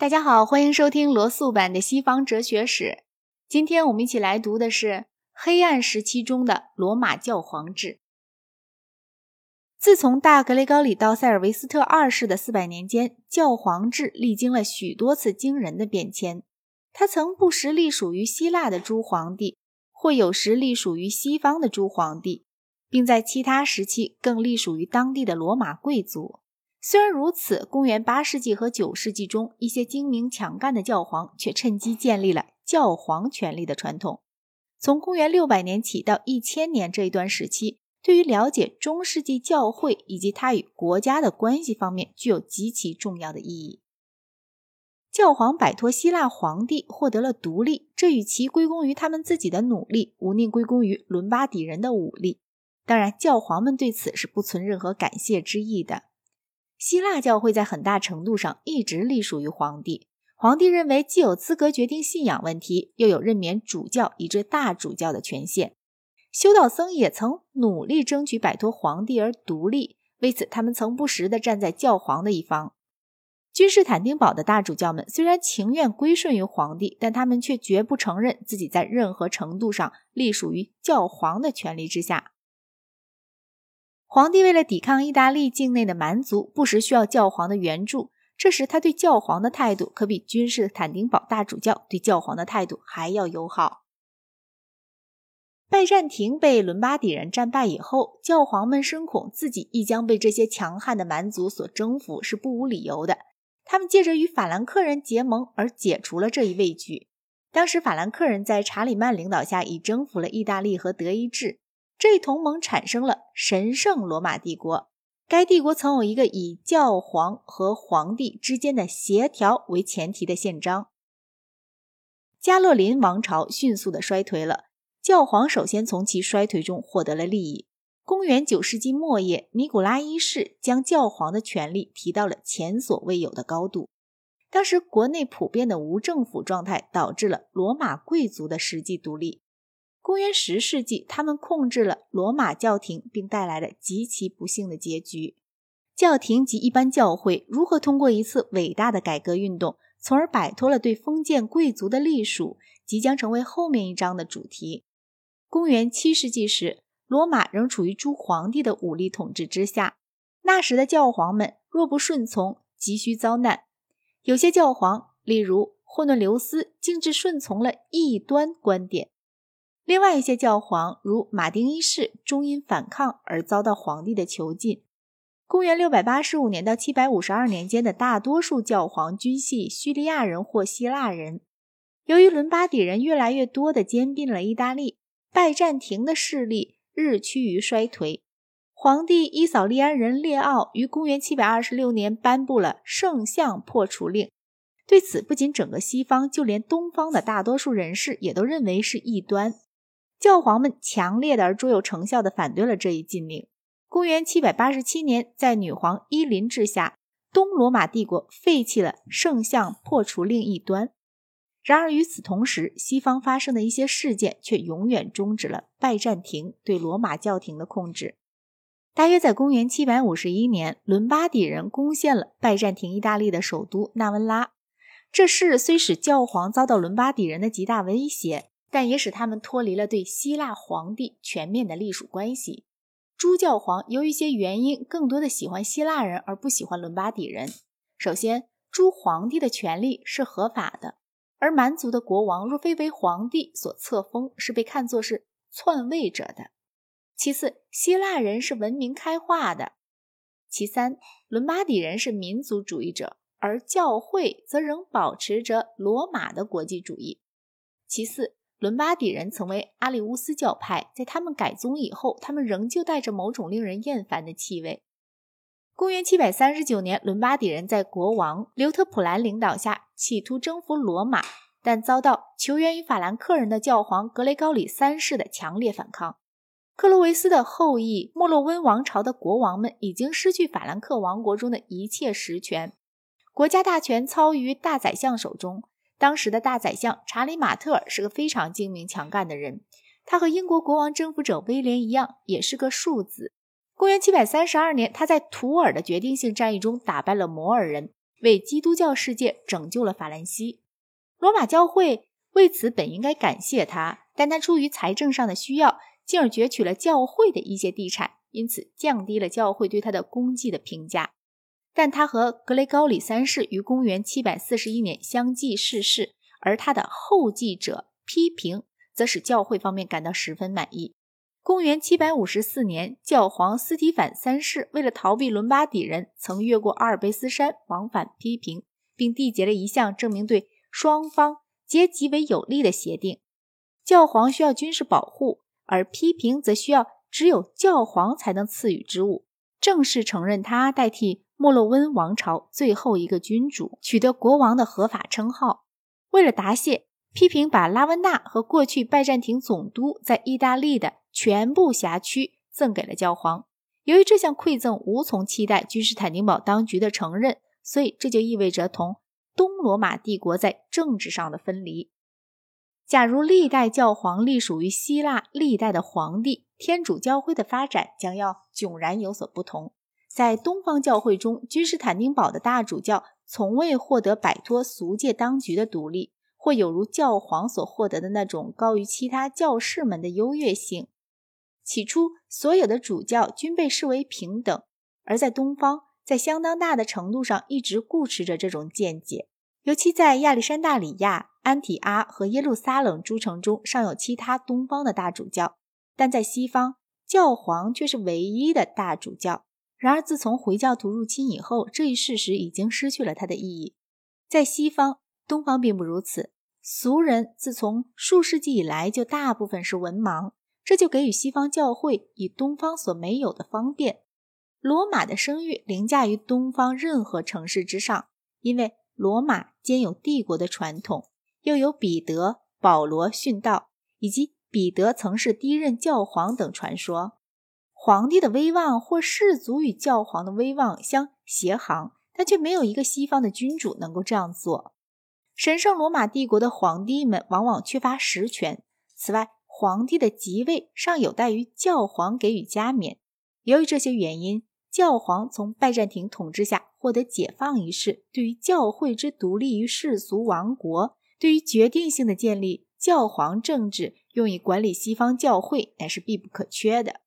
大家好，欢迎收听罗素版的西方哲学史。今天我们一起来读的是黑暗时期中的罗马教皇制。自从大格雷高里到塞尔维斯特二世的四百年间，教皇制历经了许多次惊人的变迁。他曾不时隶属于希腊的诸皇帝，或有时隶属于西方的诸皇帝，并在其他时期更隶属于当地的罗马贵族。虽然如此，公元八世纪和九世纪中，一些精明强干的教皇却趁机建立了教皇权力的传统。从公元六百年起到一千年这一段时期，对于了解中世纪教会以及它与国家的关系方面，具有极其重要的意义。教皇摆脱希腊皇帝，获得了独立，这与其归功于他们自己的努力，无宁归功于伦巴底人的武力。当然，教皇们对此是不存任何感谢之意的。希腊教会在很大程度上一直隶属于皇帝。皇帝认为既有资格决定信仰问题，又有任免主教以至大主教的权限。修道僧也曾努力争取摆脱皇帝而独立，为此他们曾不时地站在教皇的一方。君士坦丁堡的大主教们虽然情愿归顺于皇帝，但他们却绝不承认自己在任何程度上隶属于教皇的权力之下。皇帝为了抵抗意大利境内的蛮族，不时需要教皇的援助。这时，他对教皇的态度可比君士坦丁堡大主教对教皇的态度还要友好。拜占庭被伦巴底人战败以后，教皇们深恐自己亦将被这些强悍的蛮族所征服，是不无理由的。他们借着与法兰克人结盟而解除了这一畏惧。当时，法兰克人在查理曼领导下已征服了意大利和德意志。这一同盟产生了神圣罗马帝国。该帝国曾有一个以教皇和皇帝之间的协调为前提的宪章。加洛林王朝迅速的衰退了，教皇首先从其衰退中获得了利益。公元九世纪末叶，尼古拉一世将教皇的权力提到了前所未有的高度。当时国内普遍的无政府状态导致了罗马贵族的实际独立。公元十世纪，他们控制了罗马教廷，并带来了极其不幸的结局。教廷及一般教会如何通过一次伟大的改革运动，从而摆脱了对封建贵族的隶属，即将成为后面一章的主题。公元七世纪时，罗马仍处于诸皇帝的武力统治之下。那时的教皇们若不顺从，急需遭难。有些教皇，例如霍诺留斯，竟至顺从了异端观点。另外一些教皇，如马丁一世，终因反抗而遭到皇帝的囚禁。公元六百八十五年到七百五十二年间的大多数教皇均系叙利亚人或希腊人。由于伦巴底人越来越多地兼并了意大利，拜占庭的势力日趋于衰颓。皇帝伊扫利安人列奥于公元七百二十六年颁布了圣像破除令。对此，不仅整个西方，就连东方的大多数人士也都认为是异端。教皇们强烈的而卓有成效的反对了这一禁令。公元七百八十七年，在女皇伊琳治下，东罗马帝国废弃了圣像破除令一端。然而与此同时，西方发生的一些事件却永远终止了拜占庭对罗马教廷的控制。大约在公元七百五十一年，伦巴底人攻陷了拜占庭意大利的首都纳温拉。这事虽使教皇遭到伦巴底人的极大威胁。但也使他们脱离了对希腊皇帝全面的隶属关系。诸教皇由于一些原因，更多的喜欢希腊人而不喜欢伦巴底人。首先，诸皇帝的权力是合法的，而蛮族的国王若非为皇帝所册封，是被看作是篡位者的。其次，希腊人是文明开化的。其三，伦巴底人是民族主义者，而教会则仍保持着罗马的国际主义。其四。伦巴底人曾为阿里乌斯教派，在他们改宗以后，他们仍旧带着某种令人厌烦的气味。公元七百三十九年，伦巴底人在国王刘特普兰领导下企图征服罗马，但遭到求援于法兰克人的教皇格雷高里三世的强烈反抗。克洛维斯的后裔莫洛温王朝的国王们已经失去法兰克王国中的一切实权，国家大权操于大宰相手中。当时的大宰相查理马特尔是个非常精明强干的人，他和英国国王征服者威廉一样，也是个庶子。公元七百三十二年，他在图尔的决定性战役中打败了摩尔人，为基督教世界拯救了法兰西。罗马教会为此本应该感谢他，但他出于财政上的需要，进而攫取了教会的一些地产，因此降低了教会对他的功绩的评价。但他和格雷高里三世于公元741年相继逝世，而他的后继者批评则使教会方面感到十分满意。公元754年，教皇斯提反三世为了逃避伦巴底人，曾越过阿尔卑斯山往返批评，并缔结了一项证明对双方皆极为有利的协定。教皇需要军事保护，而批评则需要只有教皇才能赐予之物，正式承认他代替。莫洛温王朝最后一个君主取得国王的合法称号。为了答谢，批评把拉温纳和过去拜占庭总督在意大利的全部辖区赠给了教皇。由于这项馈赠无从期待君士坦丁堡当局的承认，所以这就意味着同东罗马帝国在政治上的分离。假如历代教皇隶属于希腊历代的皇帝，天主教会的发展将要迥然有所不同。在东方教会中，君士坦丁堡的大主教从未获得摆脱俗界当局的独立，或有如教皇所获得的那种高于其他教士们的优越性。起初，所有的主教均被视为平等，而在东方，在相当大的程度上一直固持着这种见解。尤其在亚历山大里亚、安提阿和耶路撒冷诸城中，尚有其他东方的大主教，但在西方，教皇却是唯一的大主教。然而，自从回教徒入侵以后，这一事实已经失去了它的意义。在西方，东方并不如此。俗人自从数世纪以来就大部分是文盲，这就给予西方教会以东方所没有的方便。罗马的声誉凌驾于东方任何城市之上，因为罗马兼有帝国的传统，又有彼得、保罗殉道，以及彼得曾是第一任教皇等传说。皇帝的威望或氏族与教皇的威望相协行，但却没有一个西方的君主能够这样做。神圣罗马帝国的皇帝们往往缺乏实权。此外，皇帝的即位尚有待于教皇给予加冕。由于这些原因，教皇从拜占庭统治下获得解放一事，对于教会之独立于世俗王国，对于决定性的建立教皇政治用以管理西方教会，乃是必不可缺的。